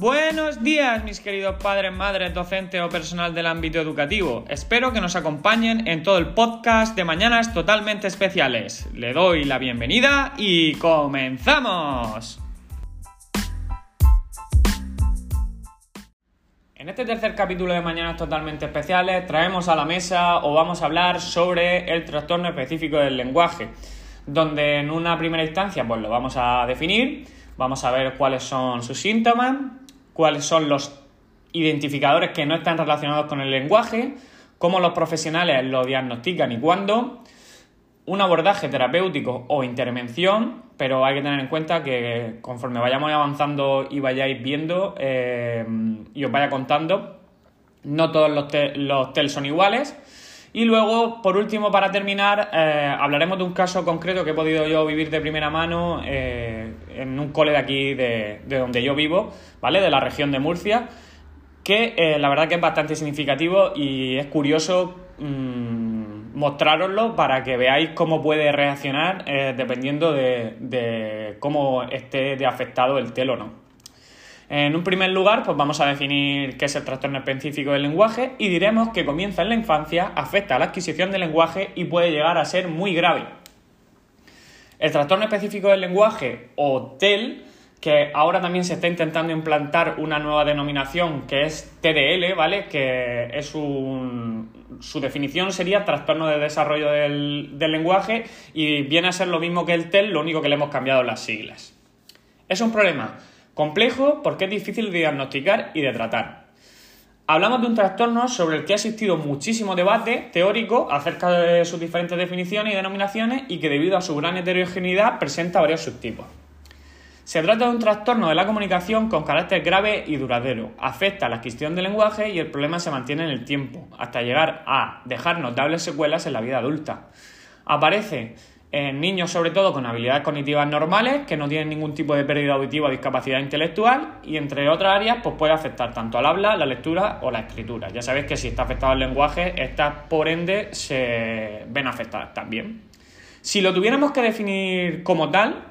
Buenos días, mis queridos padres, madres, docentes o personal del ámbito educativo. Espero que nos acompañen en todo el podcast de Mañanas Totalmente Especiales. Le doy la bienvenida y comenzamos. En este tercer capítulo de Mañanas Totalmente Especiales traemos a la mesa o vamos a hablar sobre el trastorno específico del lenguaje, donde en una primera instancia pues lo vamos a definir, vamos a ver cuáles son sus síntomas, cuáles son los identificadores que no están relacionados con el lenguaje, cómo los profesionales lo diagnostican y cuándo, un abordaje terapéutico o intervención, pero hay que tener en cuenta que conforme vayamos avanzando y vayáis viendo eh, y os vaya contando, no todos los, los TEL son iguales. Y luego, por último, para terminar, eh, hablaremos de un caso concreto que he podido yo vivir de primera mano eh, en un cole de aquí, de, donde yo vivo, ¿vale? De la región de Murcia, que eh, la verdad que es bastante significativo y es curioso mmm, mostraroslo para que veáis cómo puede reaccionar dependiendo de, de, cómo esté de afectado el telo no. En un primer lugar, pues vamos a definir qué es el trastorno específico del lenguaje y diremos que comienza en la infancia, afecta a la adquisición del lenguaje y puede llegar a ser muy grave. El trastorno específico del lenguaje o TEL, que ahora también se está intentando implantar una nueva denominación que es TDL, ¿vale? Que es un... su definición sería trastorno de desarrollo del, del lenguaje y viene a ser lo mismo que el TEL, lo único que le hemos cambiado las siglas. Es un problema Complejo porque es difícil de diagnosticar y de tratar. Hablamos de un trastorno sobre el que ha existido muchísimo debate teórico acerca de sus diferentes definiciones y denominaciones y que debido a su gran heterogeneidad presenta varios subtipos. Se trata de un trastorno de la comunicación con carácter grave y duradero. Afecta la adquisición del lenguaje y el problema se mantiene en el tiempo, hasta llegar a dejar notables secuelas en la vida adulta. Aparece en niños sobre todo con habilidades cognitivas normales, que no tienen ningún tipo de pérdida auditiva o discapacidad intelectual, y entre otras áreas, pues puede afectar tanto al habla, la lectura o la escritura. Ya sabéis que si está afectado el lenguaje, estas por ende se ven afectadas también. Si lo tuviéramos que definir como tal,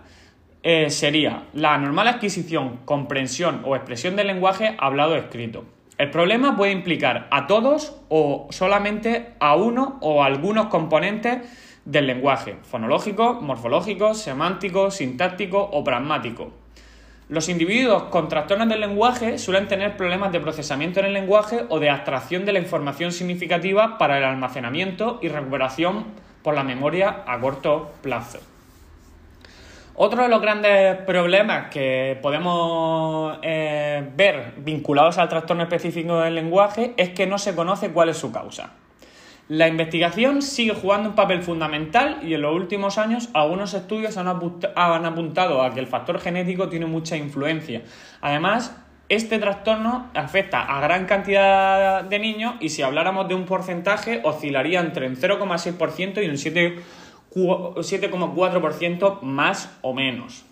eh, sería la normal adquisición, comprensión o expresión del lenguaje hablado o escrito. El problema puede implicar a todos o solamente a uno o algunos componentes del lenguaje, fonológico, morfológico, semántico, sintáctico o pragmático. Los individuos con trastornos del lenguaje suelen tener problemas de procesamiento en el lenguaje o de abstracción de la información significativa para el almacenamiento y recuperación por la memoria a corto plazo. Otro de los grandes problemas que podemos eh, ver vinculados al trastorno específico del lenguaje es que no se conoce cuál es su causa. La investigación sigue jugando un papel fundamental y en los últimos años algunos estudios han, apuntado a que el factor genético tiene mucha influencia. Además, este trastorno afecta a gran cantidad de niños y si habláramos de un porcentaje oscilaría entre un 0,6% y un 7,4% más o menos.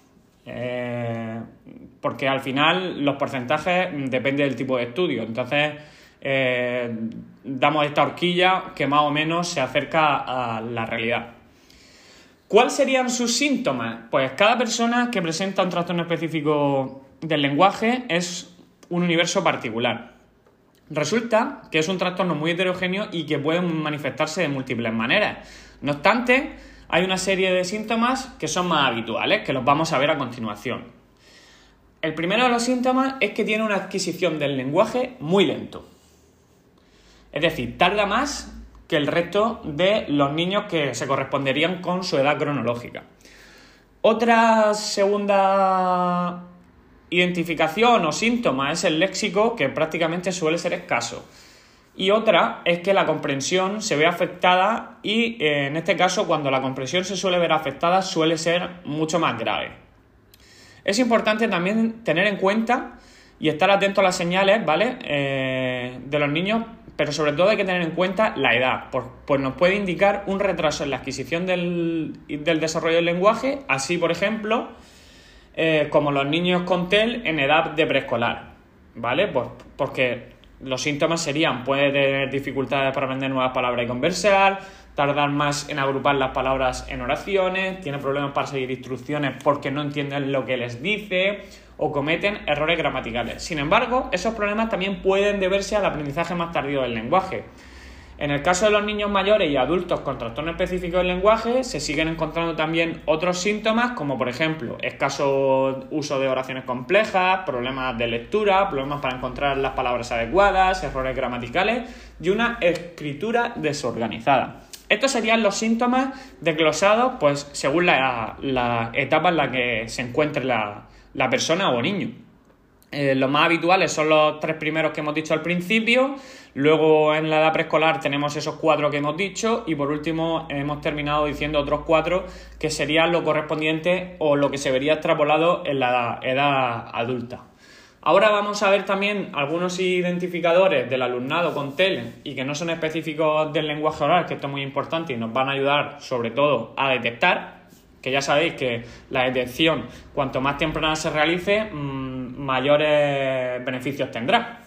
Eh, porque al final los porcentajes dependen del tipo de estudio. Entonces, eh, damos esta horquilla que más o menos se acerca a la realidad. ¿Cuáles serían sus síntomas? Pues cada persona que presenta un trastorno específico del lenguaje es un universo particular. Resulta que es un trastorno muy heterogéneo y que puede manifestarse de múltiples maneras. No obstante, hay una serie de síntomas que son más habituales, que los vamos a ver a continuación. El primero de los síntomas es que tiene una adquisición del lenguaje muy lento. Es decir, tarda más que el resto de los niños que se corresponderían con su edad cronológica. Otra segunda identificación o síntoma es el léxico, que prácticamente suele ser escaso. Y otra es que la comprensión se ve afectada y eh, en este caso cuando la comprensión se suele ver afectada suele ser mucho más grave. Es importante también tener en cuenta y estar atento a las señales, ¿vale? Eh, de los niños pero sobre todo hay que tener en cuenta la edad, pues nos puede indicar un retraso en la adquisición del, desarrollo del lenguaje, así por ejemplo, eh, como los niños con TEL en edad de preescolar, ¿vale? Pues porque los síntomas serían, puede tener dificultades para aprender nuevas palabras y conversar, tardar más en agrupar las palabras en oraciones, tiene problemas para seguir instrucciones porque no entienden lo que les dice, o cometen errores gramaticales. Sin embargo, esos problemas también pueden deberse al aprendizaje más tardío del lenguaje. En el caso de los niños mayores y adultos con trastorno específico del lenguaje, se siguen encontrando también otros síntomas, como por ejemplo escaso uso de oraciones complejas, problemas de lectura, problemas para encontrar las palabras adecuadas, errores gramaticales y una escritura desorganizada. Estos serían los síntomas desglosados, pues según la, etapa en la que se encuentre la, persona o niño. Eh, los más habituales son los tres primeros que hemos dicho al principio, luego en la edad preescolar tenemos esos cuatro que hemos dicho y por último hemos terminado diciendo otros cuatro que serían lo correspondiente o lo que se vería extrapolado en la edad adulta. Ahora vamos a ver también algunos identificadores del alumnado con TEL y que no son específicos del lenguaje oral, que esto es muy importante y nos van a ayudar sobre todo a detectar, que ya sabéis que la detección cuanto más temprana se realice, mm, mayores beneficios tendrá.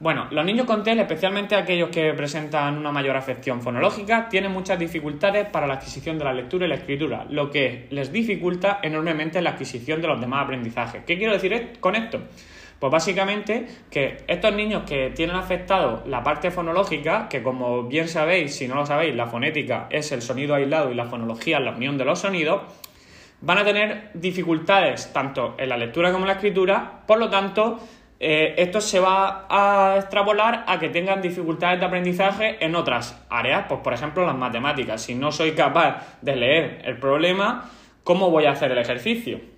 Bueno, los niños con TEL, especialmente aquellos que presentan una mayor afección fonológica, tienen muchas dificultades para la adquisición de la lectura y la escritura, lo que les dificulta enormemente la adquisición de los demás aprendizajes. ¿Qué quiero decir con esto? Pues básicamente que estos niños que tienen afectado la parte fonológica, que como bien sabéis, si no lo sabéis, la fonética es el sonido aislado y la fonología es la unión de los sonidos, van a tener dificultades tanto en la lectura como en la escritura, por lo tanto, eh, esto se va a extrapolar a que tengan dificultades de aprendizaje en otras áreas, pues por ejemplo las matemáticas. Si no soy capaz de leer el problema, ¿cómo voy a hacer el ejercicio?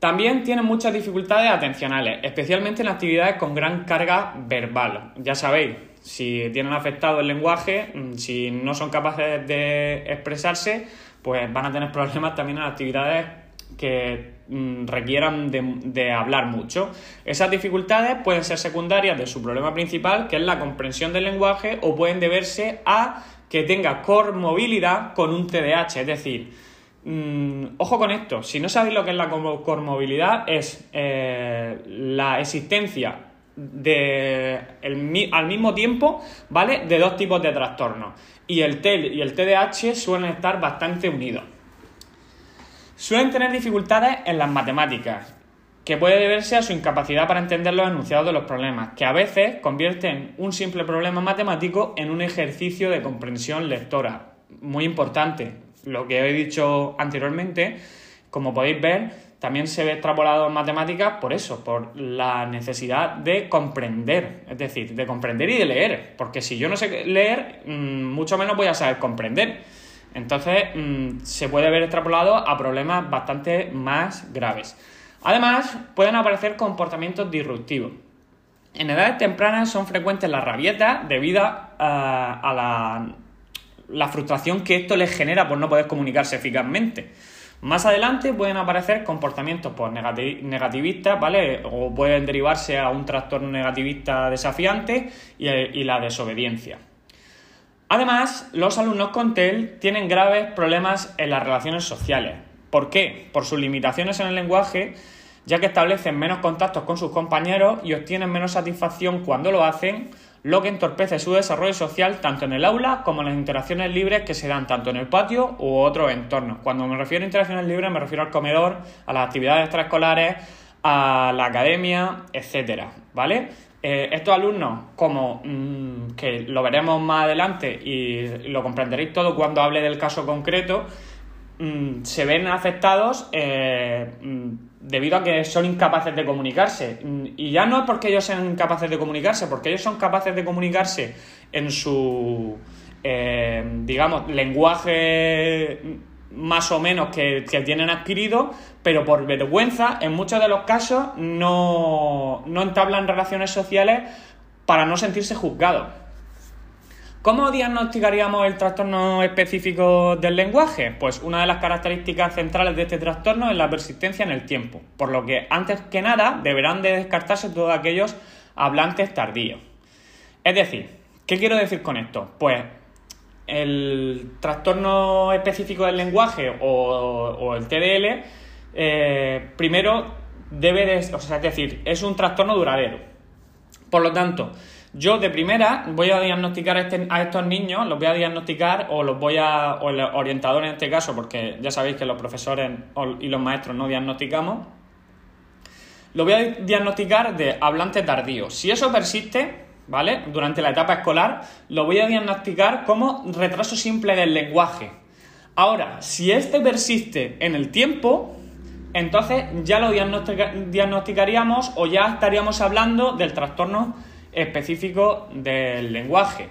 También tienen muchas dificultades atencionales, especialmente en actividades con gran carga verbal. Ya sabéis, si tienen afectado el lenguaje, mm, si no son capaces de expresarse, pues van a tener problemas también en actividades que mm, requieran de, hablar mucho. Esas dificultades pueden ser secundarias de su problema principal, que es la comprensión del lenguaje, o pueden deberse a que tenga cormovilidad con un TDAH, es decir, mm, ojo con esto, si no sabéis lo que es la cormovilidad, es eh, la existencia de al mismo tiempo, ¿vale? De dos tipos de trastornos. Y el TEL y el TDAH suelen estar bastante unidos. Suelen tener dificultades en las matemáticas, que puede deberse a su incapacidad para entender los enunciados de los problemas, que a veces convierten un simple problema matemático en un ejercicio de comprensión lectora. Muy importante, lo que he dicho anteriormente, como podéis ver, también se ve extrapolado en matemáticas por eso, por la necesidad de comprender, es decir, de comprender y de leer, porque si yo no sé leer, mm, mucho menos voy a saber comprender. Entonces mm, se puede ver extrapolado a problemas bastante más graves. Además, pueden aparecer comportamientos disruptivos. En edades tempranas son frecuentes las rabietas debido a, la, la frustración que esto les genera por no poder comunicarse eficazmente. Más adelante pueden aparecer comportamientos pues, negativistas, ¿vale? O pueden derivarse a un trastorno negativista desafiante y la desobediencia. Además, los alumnos con TEL tienen graves problemas en las relaciones sociales. ¿Por qué? Por sus limitaciones en el lenguaje, ya que establecen menos contactos con sus compañeros y obtienen menos satisfacción cuando lo hacen, lo que entorpece su desarrollo social tanto en el aula como en las interacciones libres que se dan tanto en el patio u otros entornos. Cuando me refiero a interacciones libres me refiero al comedor, a las actividades extraescolares, a la academia, etcétera, ¿vale? Eh, estos alumnos, como mm, que lo veremos más adelante y lo comprenderéis todo cuando hable del caso concreto, mm, se ven afectados eh, mm, debido a que son incapaces de comunicarse. Y ya no es porque ellos sean incapaces de comunicarse, porque ellos son capaces de comunicarse en su, eh, digamos, lenguaje más o menos que, tienen adquirido, pero por vergüenza, en muchos de los casos, no, no entablan relaciones sociales para no sentirse juzgados. ¿Cómo diagnosticaríamos el trastorno específico del lenguaje? Pues una de las características centrales de este trastorno es la persistencia en el tiempo, por lo que antes que nada deberán de descartarse todos aquellos hablantes tardíos. Es decir, ¿qué quiero decir con esto? Pues el trastorno específico del lenguaje o, el TDL, eh, primero debe de, o sea, es decir, es un trastorno duradero. Por lo tanto, yo de primera voy a diagnosticar a, este, estos niños, los voy a diagnosticar o los voy a, o el orientador en este caso, porque ya sabéis que los profesores y los maestros no diagnosticamos, lo voy a diagnosticar de hablante tardío. Si eso persiste, ¿vale? Durante la etapa escolar, lo voy a diagnosticar como retraso simple del lenguaje. Ahora, si este persiste en el tiempo, entonces ya lo diagnosticaríamos o ya estaríamos hablando del trastorno específico del lenguaje.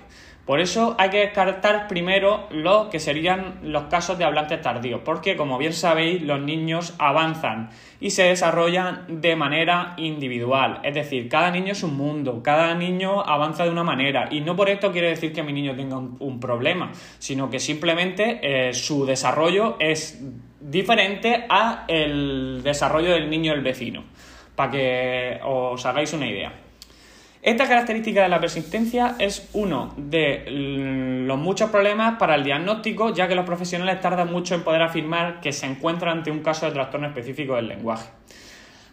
Por eso hay que descartar primero lo que serían los casos de hablantes tardíos, porque como bien sabéis, los niños avanzan y se desarrollan de manera individual. Es decir, cada niño es un mundo, cada niño avanza de una manera y no por esto quiere decir que mi niño tenga un, problema, sino que simplemente eh, su desarrollo es diferente a el desarrollo del niño del vecino, para que os hagáis una idea. Esta característica de la persistencia es uno de los muchos problemas para el diagnóstico, ya que los profesionales tardan mucho en poder afirmar que se encuentran ante un caso de trastorno específico del lenguaje.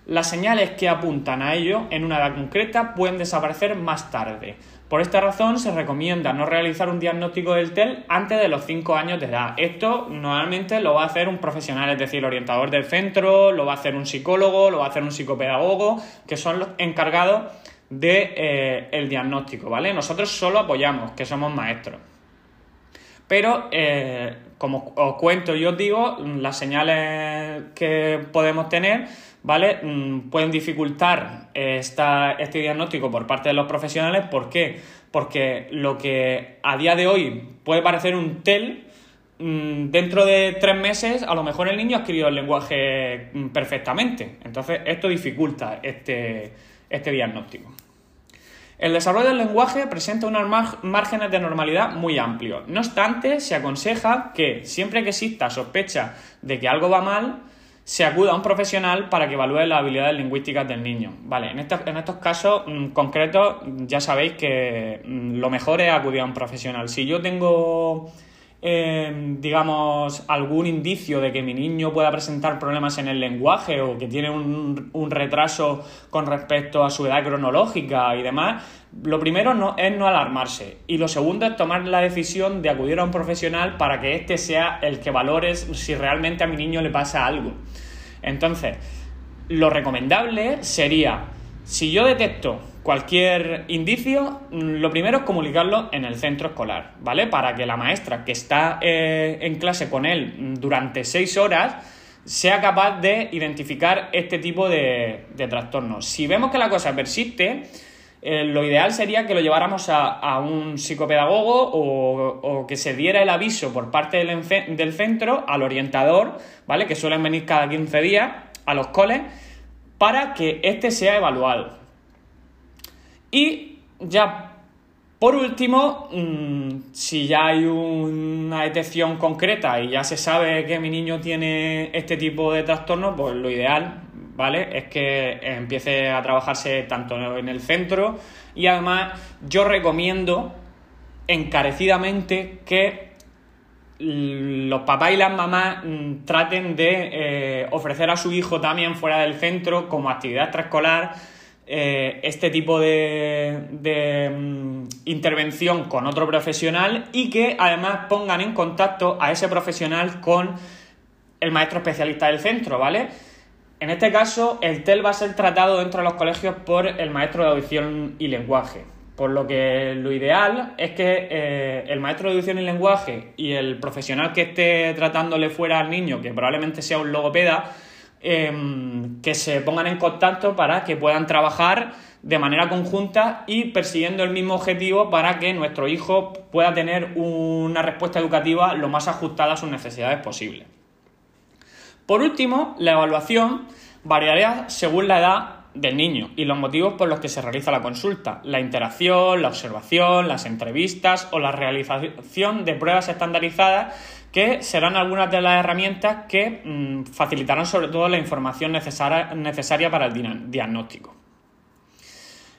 Las señales que apuntan a ello en una edad concreta pueden desaparecer más tarde. Por esta razón se recomienda no realizar un diagnóstico del TEL antes de los 5 años de edad. Esto normalmente lo va a hacer un profesional, es decir, el orientador del centro, lo va a hacer un psicólogo, lo va a hacer un psicopedagogo, que son los encargados de, eh, el diagnóstico, ¿vale? Nosotros solo apoyamos, que somos maestros. Pero, eh, como os cuento y os digo, las señales que podemos tener, ¿vale? Mm, pueden dificultar este diagnóstico por parte de los profesionales. ¿Por qué? Porque lo que a día de hoy puede parecer un TEL, mm, dentro de tres meses a lo mejor el niño ha adquirido el lenguaje mm, perfectamente. Entonces, esto dificulta este este diagnóstico. El desarrollo del lenguaje presenta unos márgenes de normalidad muy amplios. No obstante, se aconseja que siempre que exista sospecha de que algo va mal, se acuda a un profesional para que evalúe las habilidades lingüísticas del niño. Vale, en estos, en estos casos mm, concretos ya sabéis que mm, lo mejor es acudir a un profesional. Si yo tengo Em, digamos, algún indicio de que mi niño pueda presentar problemas en el lenguaje o que tiene un, retraso con respecto a su edad cronológica y demás, lo primero no, es no alarmarse y lo segundo es tomar la decisión de acudir a un profesional para que éste sea el que valore si realmente a mi niño le pasa algo. Entonces, lo recomendable sería, si yo detecto cualquier indicio, mm, lo primero es comunicarlo en el centro escolar, ¿vale? Para que la maestra que está eh, en clase con él mm, durante seis horas sea capaz de identificar este tipo de, trastornos. Si vemos que la cosa persiste, eh, lo ideal sería que lo lleváramos a, un psicopedagogo o, que se diera el aviso por parte del, del centro al orientador, ¿vale? Que suelen venir cada 15 días a los coles para que éste sea evaluado. Y ya por último, mm, si ya hay una detección concreta y ya se sabe que mi niño tiene este tipo de trastornos, pues lo ideal, ¿vale? Es que empiece a trabajarse tanto en el centro y además yo recomiendo encarecidamente que los papás y las mamás mm, traten de eh, ofrecer a su hijo también fuera del centro como actividad extraescolar eh, este tipo de, mm, intervención con otro profesional y que además pongan en contacto a ese profesional con el maestro especialista del centro, ¿vale? En este caso, el TEL va a ser tratado dentro de los colegios por el maestro de audición y lenguaje. Por lo que lo ideal es que eh, el maestro de audición y lenguaje y el profesional que esté tratándole fuera al niño, que probablemente sea un logopeda, Em, que se pongan en contacto para que puedan trabajar de manera conjunta y persiguiendo el mismo objetivo para que nuestro hijo pueda tener una respuesta educativa lo más ajustada a sus necesidades posible. Por último, la evaluación variaría según la edad del niño y los motivos por los que se realiza la consulta, la interacción, la observación, las entrevistas o la realización de pruebas estandarizadas que serán algunas de las herramientas que mm, facilitarán sobre todo la información necesaria, para el diagnóstico.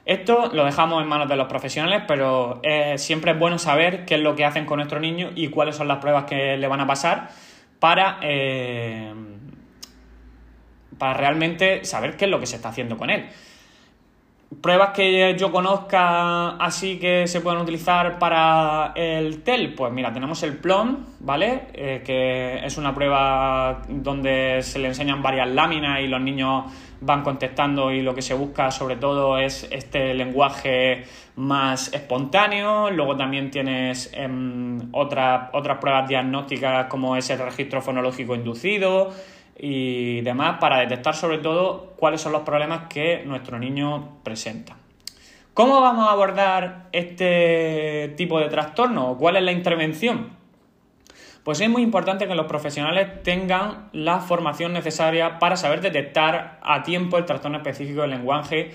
Esto lo dejamos en manos de los profesionales, pero siempre es bueno saber qué es lo que hacen con nuestro niño y cuáles son las pruebas que le van a pasar para, eh, para realmente saber qué es lo que se está haciendo con él. Pruebas que yo conozca así que se pueden utilizar para el TEL, pues mira, tenemos el PLOM, ¿vale? Eh, que es una prueba donde se le enseñan varias láminas y los niños van contestando y lo que se busca sobre todo es este lenguaje más espontáneo. Luego también tienes em, otras pruebas diagnósticas como es el registro fonológico inducido y demás para detectar sobre todo cuáles son los problemas que nuestro niño presenta. ¿Cómo vamos a abordar este tipo de trastorno? ¿Cuál es la intervención? Pues es muy importante que los profesionales tengan la formación necesaria para saber detectar a tiempo el trastorno específico del lenguaje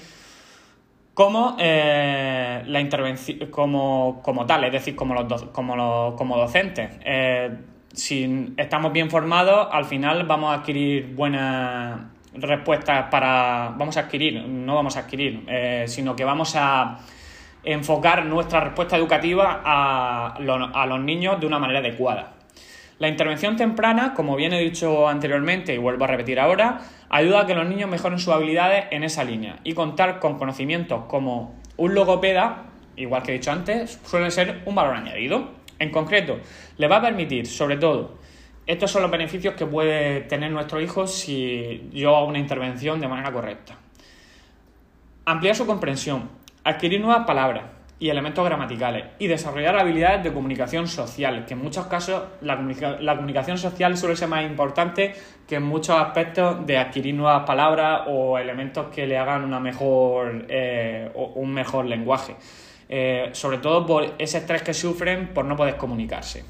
como eh, la intervención como, tal, es decir, como los como, como docentes. Eh, si estamos bien formados, al final vamos a adquirir buenas respuestas para... Vamos a adquirir, no vamos a adquirir, eh, sino que vamos a enfocar nuestra respuesta educativa a, a los niños de una manera adecuada. La intervención temprana, como bien he dicho anteriormente y vuelvo a repetir ahora, ayuda a que los niños mejoren sus habilidades en esa línea y contar con conocimientos como un logopeda, igual que he dicho antes, suele ser un valor añadido. En concreto, le va a permitir, sobre todo, estos son los beneficios que puede tener nuestro hijo si yo hago una intervención de manera correcta. Ampliar su comprensión, adquirir nuevas palabras y elementos gramaticales y desarrollar habilidades de comunicación social, que en muchos casos la, comunicación social suele ser más importante que en muchos aspectos de adquirir nuevas palabras o elementos que le hagan una mejor, eh, un mejor lenguaje. Eh, sobre todo por ese estrés que sufren por no poder comunicarse.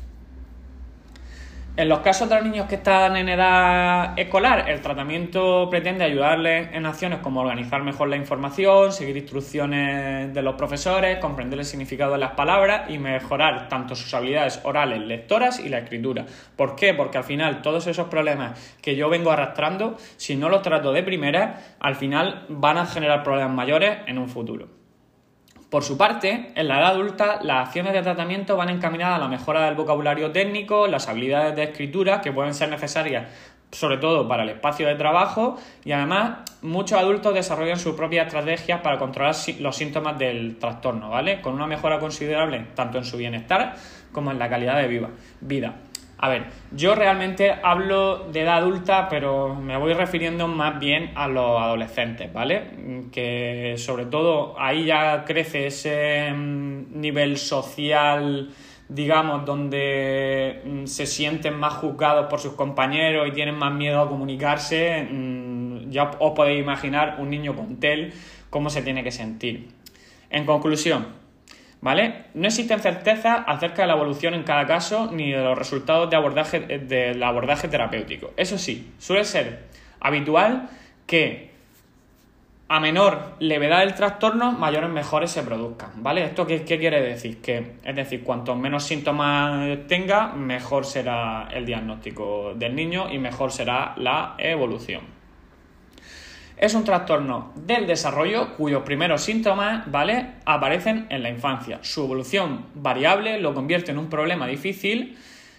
En los casos de los niños que están en edad escolar, el tratamiento pretende ayudarles en acciones como organizar mejor la información, seguir instrucciones de los profesores, comprender el significado de las palabras y mejorar tanto sus habilidades orales, lectoras y la escritura. ¿Por qué? Porque al final todos esos problemas que yo vengo arrastrando, si no los trato de primera, al final van a generar problemas mayores en un futuro. Por su parte, en la edad adulta, las acciones de tratamiento van encaminadas a la mejora del vocabulario técnico, las habilidades de escritura que pueden ser necesarias sobre todo para el espacio de trabajo y además muchos adultos desarrollan sus propias estrategias para controlar los síntomas del trastorno, ¿vale? Con una mejora considerable tanto en su bienestar como en la calidad de vida. A ver, yo realmente hablo de edad adulta, pero me voy refiriendo más bien a los adolescentes, ¿vale? Que sobre todo ahí ya crece ese mm, nivel social, digamos, donde mm, se sienten más juzgados por sus compañeros y tienen más miedo a comunicarse. Mm, ya os podéis imaginar un niño con TEL cómo se tiene que sentir. En conclusión, ¿Vale? No existen certezas acerca de la evolución en cada caso ni de los resultados de abordaje, del abordaje terapéutico. Eso sí, suele ser habitual que a menor levedad del trastorno, mayores mejores se produzcan, ¿vale? ¿Esto qué, qué, quiere decir? Que, es decir, cuanto menos síntomas tenga, mejor será el diagnóstico del niño y mejor será la evolución. Es un trastorno del desarrollo cuyos primeros síntomas, ¿vale? Aparecen en la infancia. Su evolución variable lo convierte en un problema difícil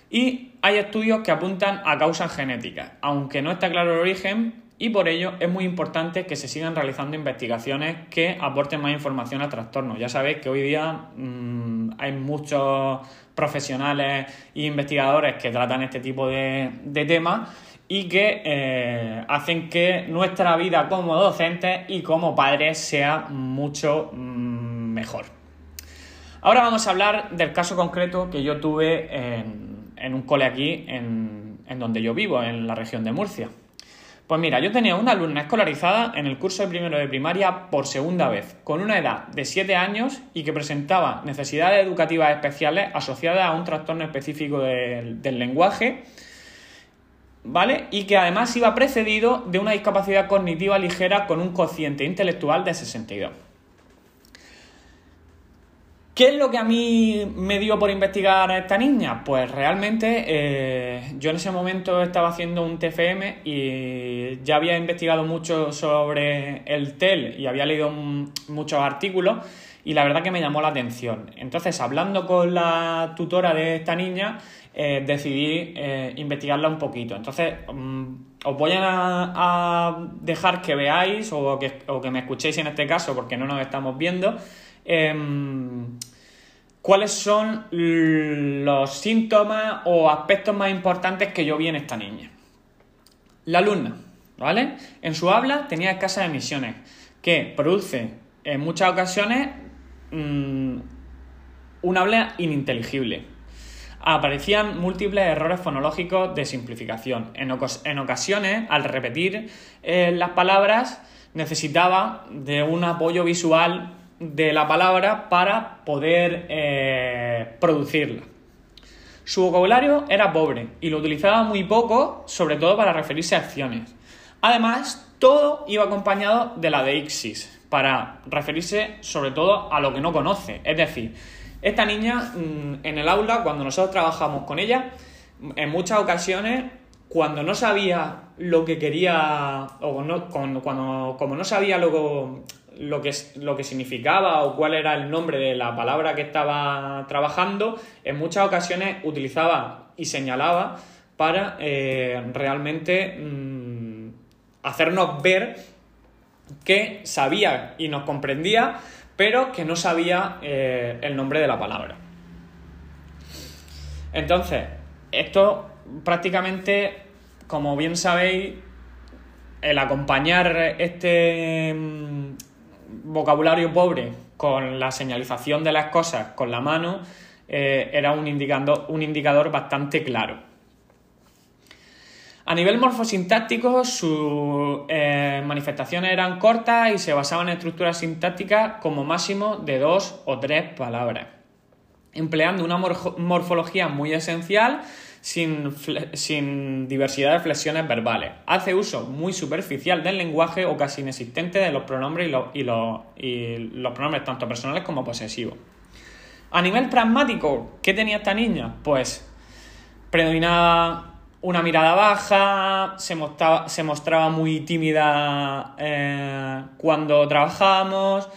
y hay estudios que apuntan a causas genéticas, aunque no está claro el origen y por ello es muy importante que se sigan realizando investigaciones que aporten más información al trastorno. Ya sabéis que hoy día mm, hay muchos profesionales e investigadores que tratan este tipo de, de temas y que eh, hacen que nuestra vida como docentes y como padres sea mucho mm, mejor. Ahora vamos a hablar del caso concreto que yo tuve en, un cole aquí, en, en, donde yo vivo, en la región de Murcia. Pues mira, yo tenía una alumna escolarizada en el curso de primero de primaria por segunda vez, con una edad de 7 años y que presentaba necesidades educativas especiales asociadas a un trastorno específico del lenguaje ¿vale? Y que además iba precedido de una discapacidad cognitiva ligera con un cociente intelectual de 62. ¿Qué es lo que a mí me dio por investigar a esta niña? Pues realmente eh, yo en ese momento estaba haciendo un TFM y ya había investigado mucho sobre el TEL y había leído muchos artículos y la verdad que me llamó la atención. Entonces, hablando con la tutora de esta niña, eh, decidí eh, investigarla un poquito. Entonces, mm, os voy a, dejar que veáis o que, o que, me escuchéis en este caso, porque no nos estamos viendo, em, cuáles son los síntomas o aspectos más importantes que yo vi en esta niña. La alumna, ¿vale? En su habla tenía escasas emisiones, que produce en muchas ocasiones mm, un habla ininteligible. Aparecían múltiples errores fonológicos de simplificación. En, ocasiones, al repetir eh, las palabras, necesitaba de un apoyo visual de la palabra para poder eh, producirla. Su vocabulario era pobre y lo utilizaba muy poco, sobre todo para referirse a acciones. Además, todo iba acompañado de la deixis, para referirse sobre todo a lo que no conoce. Es decir, esta niña mm, en el aula, cuando nosotros trabajamos con ella, en muchas ocasiones, cuando no sabía lo que quería, o no, cuando, como no sabía lo, lo, que, lo que significaba o cuál era el nombre de la palabra que estaba trabajando, en muchas ocasiones utilizaba y señalaba para eh, realmente mm, hacernos ver que sabía y nos comprendía pero que no sabía eh, el nombre de la palabra. Entonces, esto prácticamente, como bien sabéis, el acompañar este mm, vocabulario pobre con la señalización de las cosas con la mano eh, era un un indicador bastante claro. A nivel morfosintáctico, sus eh, manifestaciones eran cortas y se basaban en estructuras sintácticas como máximo de dos o tres palabras, empleando una morfología muy esencial sin, diversidad de flexiones verbales. Hace uso muy superficial del lenguaje o casi inexistente de los pronombres y los, y los pronombres tanto personales como posesivos. A nivel pragmático, ¿qué tenía esta niña? Pues predominaba una mirada baja, se mostraba, se mostraba muy tímida eh, cuando trabajábamos.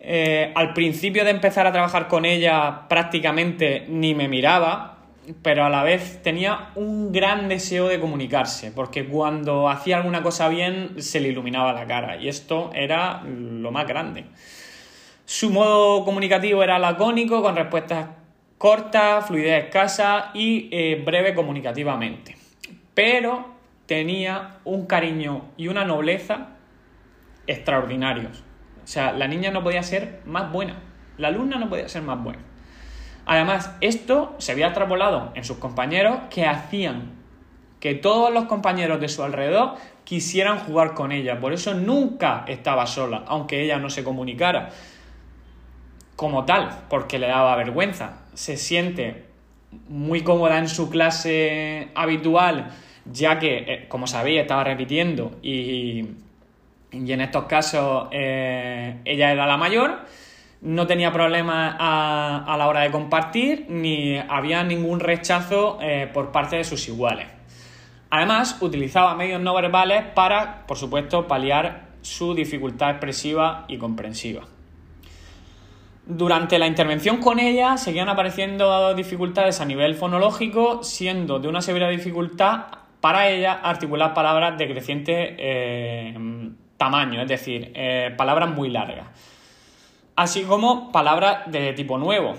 Eh, al principio de empezar a trabajar con ella prácticamente ni me miraba, pero a la vez tenía un gran deseo de comunicarse, porque cuando hacía alguna cosa bien se le iluminaba la cara y esto era lo más grande. Su modo comunicativo era lacónico, con respuestas cortas, fluidez escasa y eh, breve comunicativamente pero tenía un cariño y una nobleza extraordinarios. O sea, la niña no podía ser más buena, la alumna no podía ser más buena. Además, esto se había extrapolado en sus compañeros que hacían que todos los compañeros de su alrededor quisieran jugar con ella. Por eso nunca estaba sola, aunque ella no se comunicara como tal, porque le daba vergüenza. Se siente muy cómoda en su clase habitual ya que, eh, como sabéis, estaba repitiendo y, en estos casos eh, ella era la mayor, no tenía problemas a, la hora de compartir ni había ningún rechazo eh, por parte de sus iguales. Además, utilizaba medios no verbales para, por supuesto, paliar su dificultad expresiva y comprensiva. Durante la intervención con ella seguían apareciendo dificultades a nivel fonológico, siendo de una severa dificultad para ella articular palabras de creciente eh, tamaño, es decir, eh, palabras muy largas. Así como palabras de tipo nuevo.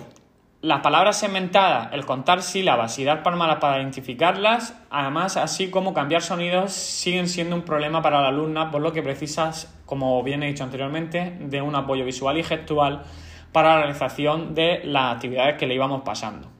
Las palabras segmentadas, el contar sílabas y dar palmadas para identificarlas, además, así como cambiar sonidos, siguen siendo un problema para la alumna, por lo que precisas, como bien he dicho anteriormente, de un apoyo visual y gestual para la realización de las actividades que le íbamos pasando.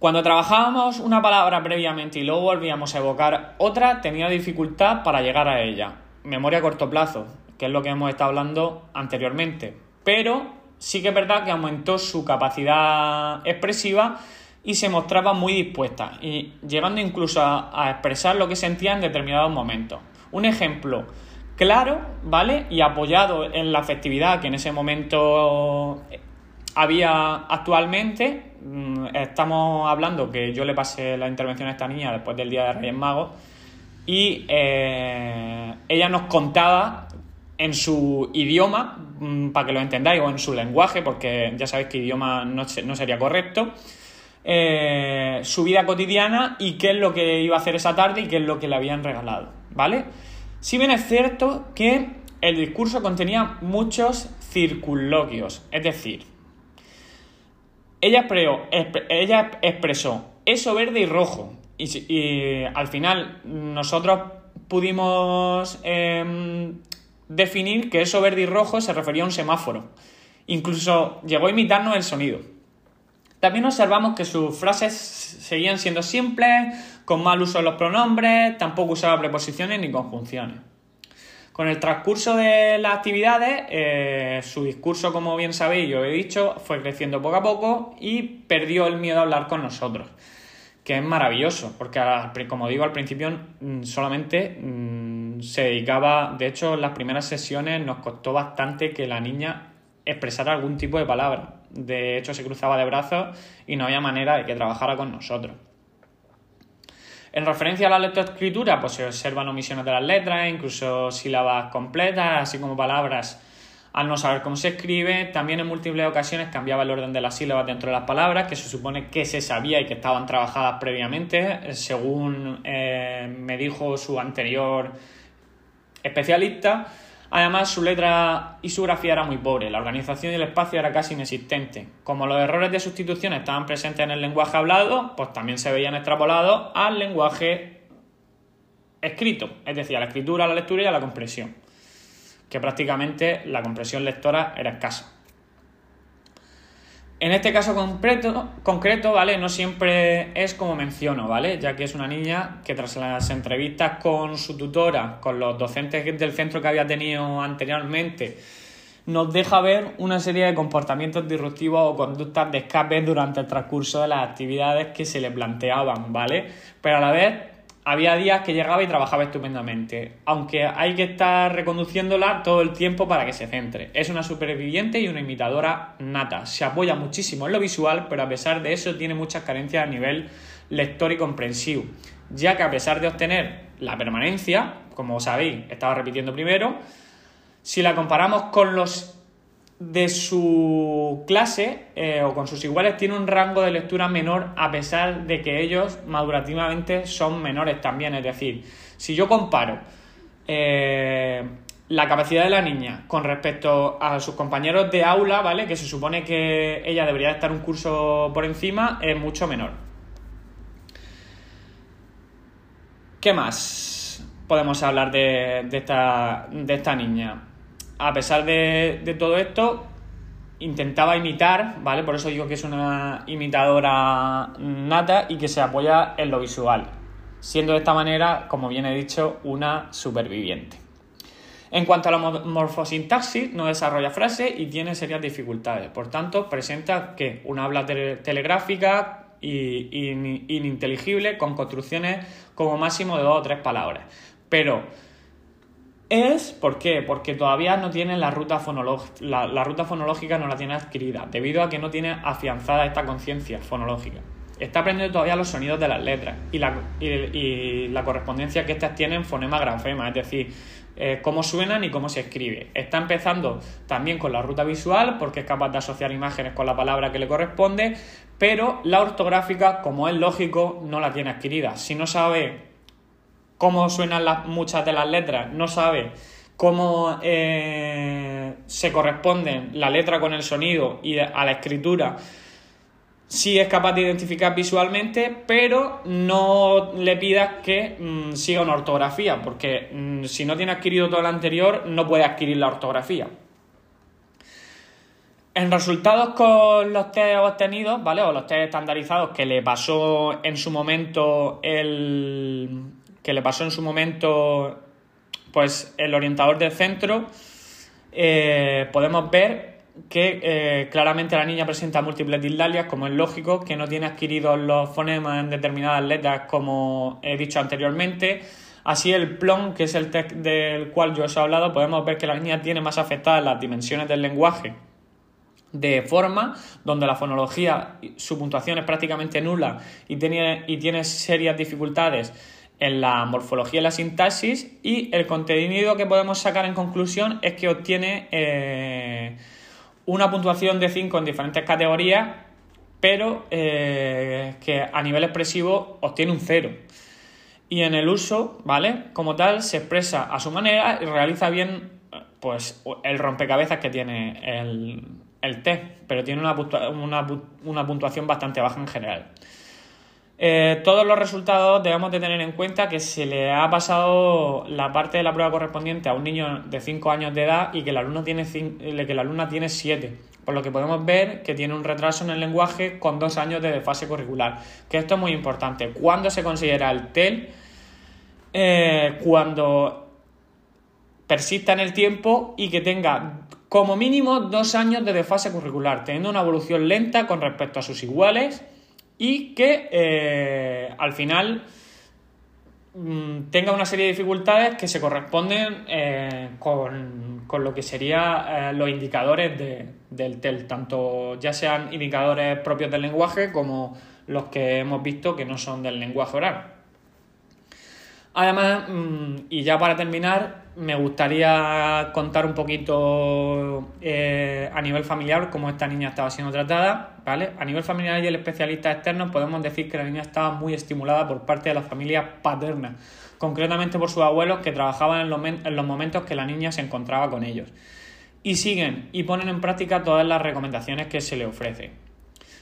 Cuando trabajábamos una palabra previamente y luego volvíamos a evocar otra, tenía dificultad para llegar a ella. Memoria a corto plazo, que es lo que hemos estado hablando anteriormente. Pero sí que es verdad que aumentó su capacidad expresiva y se mostraba muy dispuesta, y llegando incluso a, expresar lo que sentía en determinados momentos. Un ejemplo claro, ¿vale? Y apoyado en la afectividad que en ese momento había actualmente, estamos hablando que yo le pasé la intervención a esta niña después del Día de Reyes Magos y eh, ella nos contaba en su idioma, mm, para que lo entendáis, o en su lenguaje, porque ya sabéis que idioma no, sería correcto, eh, su vida cotidiana y qué es lo que iba a hacer esa tarde y qué es lo que le habían regalado, ¿vale? Si bien es cierto que el discurso contenía muchos circunloquios, es decir, ella, ella expresó eso verde y rojo y, al final nosotros pudimos em, definir que eso verde y rojo se refería a un semáforo. Incluso llegó a imitarnos el sonido. También observamos que sus frases seguían siendo simples, con mal uso de los pronombres, tampoco usaba preposiciones ni conjunciones. Con el transcurso de las actividades, eh, su discurso, como bien sabéis, yo he dicho, fue creciendo poco a poco y perdió el miedo a hablar con nosotros, que es maravilloso, porque como digo al principio mm, solamente mm, se dedicaba, de hecho en las primeras sesiones nos costó bastante que la niña expresar algún tipo de palabra. De hecho, se cruzaba de brazos y no había manera de que trabajara con nosotros. En referencia a la lectoescritura, pues se observan omisiones de las letras, incluso sílabas completas, así como palabras al no saber cómo se escribe. También en múltiples ocasiones cambiaba el orden de las sílabas dentro de las palabras, que se supone que se sabía y que estaban trabajadas previamente, según eh, me dijo su anterior especialista. Además, su letra y su grafía era muy pobre, la organización y el espacio era casi inexistente. Como los errores de sustitución estaban presentes en el lenguaje hablado, pues también se veían extrapolados al lenguaje escrito, es decir, a la escritura, a la lectura y a la compresión, que prácticamente la compresión lectora era escasa. En este caso concreto, concreto, ¿vale? No siempre es como menciono, ¿vale? Ya que es una niña que tras las entrevistas con su tutora, con los docentes del centro que había tenido anteriormente, nos deja ver una serie de comportamientos disruptivos o conductas de escape durante el transcurso de las actividades que se le planteaban, ¿vale? Pero a la vez había días que llegaba y trabajaba estupendamente, aunque hay que estar reconduciéndola todo el tiempo para que se centre. Es una superviviente y una imitadora nata. Se apoya muchísimo en lo visual, pero a pesar de eso tiene muchas carencias a nivel lector y comprensivo, ya que a pesar de obtener la permanencia, como sabéis, estaba repitiendo primero, si la comparamos con los de su clase eh, o con sus iguales tiene un rango de lectura menor a pesar de que ellos madurativamente son menores también. Es decir, si yo comparo eh, la capacidad de la niña con respecto a sus compañeros de aula, ¿vale? Que se supone que ella debería estar un curso por encima, es mucho menor. ¿Qué más podemos hablar de, de, esta, de esta niña? A pesar de, todo esto, intentaba imitar, ¿vale? Por eso digo que es una imitadora nata y que se apoya en lo visual, siendo de esta manera, como bien he dicho, una superviviente. En cuanto a la morfosintaxis, no desarrolla frases y tiene serias dificultades. Por tanto, presenta que una habla telegráfica y, ininteligible con construcciones como máximo de dos o tres palabras. Pero es, ¿por qué? Porque todavía no tiene la ruta, fonológica, la, ruta fonológica, no la tiene adquirida, debido a que no tiene afianzada esta conciencia fonológica. Está aprendiendo todavía los sonidos de las letras y la, y, la correspondencia que éstas tienen fonema-grafema, es decir, eh, cómo suenan y cómo se escribe. Está empezando también con la ruta visual porque es capaz de asociar imágenes con la palabra que le corresponde, pero la ortográfica, como es lógico, no la tiene adquirida. Si no sabe cómo suenan las, muchas de las letras, no sabe cómo eh, se corresponden la letra con el sonido y a la escritura, sí es capaz de identificar visualmente, pero no le pidas que mm, siga una ortografía, porque mm, si no tiene adquirido todo lo anterior, no puede adquirir la ortografía. En resultados con los test obtenidos, ¿vale? O los test estandarizados que le pasó en su momento el, que le pasó en su momento pues el orientador del centro, eh, podemos ver que eh, claramente la niña presenta múltiples dislalias, como es lógico, que no tiene adquiridos los fonemas en determinadas letras, como he dicho anteriormente. Así el PLON, que es el test del cual yo os he hablado, podemos ver que la niña tiene más afectadas las dimensiones del lenguaje de forma, donde la fonología, su puntuación es prácticamente nula y tiene, y tiene serias dificultades en la morfología y la sintaxis y el contenido que podemos sacar en conclusión es que obtiene eh, una puntuación de 5 en diferentes categorías pero eh, que a nivel expresivo obtiene un cero. Y en el uso, ¿vale? Como tal, se expresa a su manera y realiza bien pues, el rompecabezas que tiene el, el test, pero tiene una, una, puntuación bastante baja en general. Eh, todos los resultados debemos de tener en cuenta que se le ha pasado la parte de la prueba correspondiente a un niño de 5 años de edad y que la alumna tiene, que la alumna tiene 7, por lo que podemos ver que tiene un retraso en el lenguaje con 2 años de desfase curricular, que esto es muy importante. ¿Cuándo se considera el TEL? Eh, cuando persista en el tiempo y que tenga como mínimo dos años de desfase curricular, teniendo una evolución lenta con respecto a sus iguales y que eh, al final mm, tenga una serie de dificultades que se corresponden eh, con, lo que serían eh, los indicadores del TEL, tanto ya sean indicadores propios del lenguaje como los que hemos visto que no son del lenguaje oral. Además, mm, y ya para terminar, me gustaría contar un poquito eh, a nivel familiar cómo esta niña estaba siendo tratada, ¿vale? A nivel familiar y el especialista externo podemos decir que la niña estaba muy estimulada por parte de la familia paterna, concretamente por sus abuelos que trabajaban en los, en los momentos que la niña se encontraba con ellos. Y siguen y ponen en práctica todas las recomendaciones que se le ofrecen.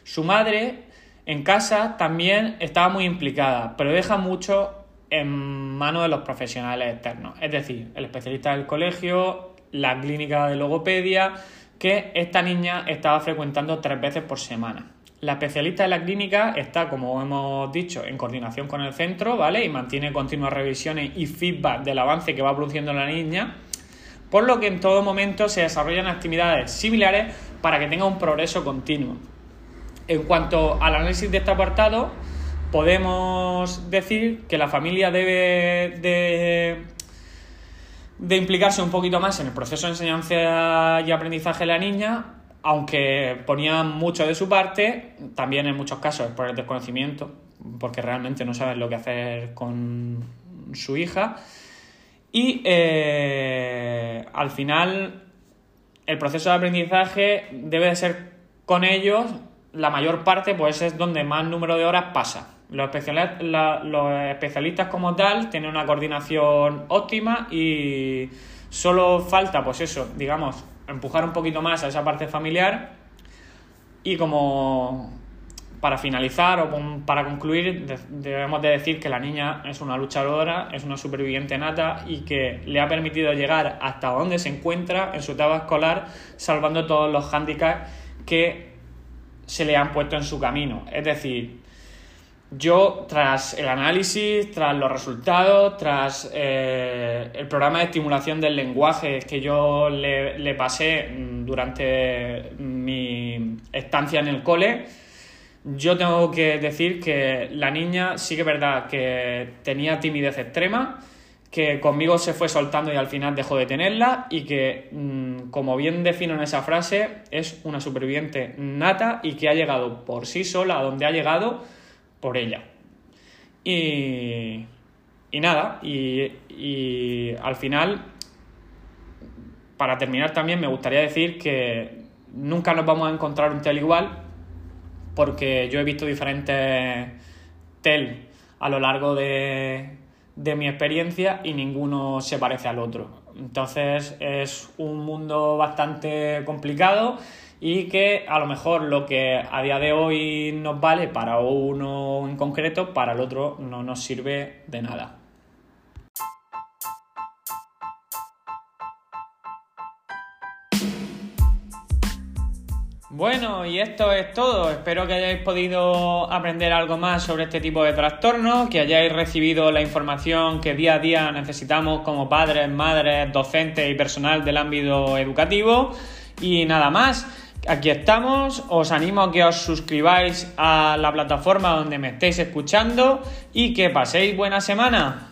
Su madre en casa también estaba muy implicada, pero deja mucho en manos de los profesionales externos, es decir, el especialista del colegio, la clínica de logopedia, que esta niña estaba frecuentando tres veces por semana. La especialista de la clínica está, como hemos dicho, en coordinación con el centro, ¿vale? Y mantiene continuas revisiones y feedback del avance que va produciendo la niña, por lo que en todo momento se desarrollan actividades similares para que tenga un progreso continuo. En cuanto al análisis de este apartado, podemos decir que la familia debe de, implicarse un poquito más en el proceso de enseñanza y aprendizaje de la niña, aunque ponía mucho de su parte, también en muchos casos por el desconocimiento, porque realmente no saben lo que hacer con su hija. Y eh, al final el proceso de aprendizaje debe de ser con ellos, la mayor parte pues es donde más número de horas pasa. Los, especialistas como tal tienen una coordinación óptima y solo falta, pues eso, digamos, empujar un poquito más a esa parte familiar y como para finalizar o para concluir, debemos de decir que la niña es una luchadora, es una superviviente nata y que le ha permitido llegar hasta donde se encuentra en su etapa escolar, salvando todos los hándicaps que se le han puesto en su camino. Es decir, yo, tras el análisis, tras los resultados, tras eh, el programa de estimulación del lenguaje que yo le, pasé mm, durante mi estancia en el cole, yo tengo que decir que la niña sí que es verdad que tenía timidez extrema, que conmigo se fue soltando y al final dejó de tenerla y que, mm, como bien defino en esa frase, es una superviviente nata y que ha llegado por sí sola a donde ha llegado por ella. Y, y nada, y, al final, para terminar también me gustaría decir que nunca nos vamos a encontrar un tel igual, porque yo he visto diferentes tel a lo largo de, de mi experiencia y ninguno se parece al otro. Entonces es un mundo bastante complicado y que a lo mejor lo que a día de hoy nos vale para uno en concreto, para el otro no nos sirve de nada. Bueno, y esto es todo. Espero que hayáis podido aprender algo más sobre este tipo de trastornos, que hayáis recibido la información que día a día necesitamos como padres, madres, docentes y personal del ámbito educativo. Y nada más. Aquí estamos, os animo a que os suscribáis a la plataforma donde me estéis escuchando y que paséis buena semana.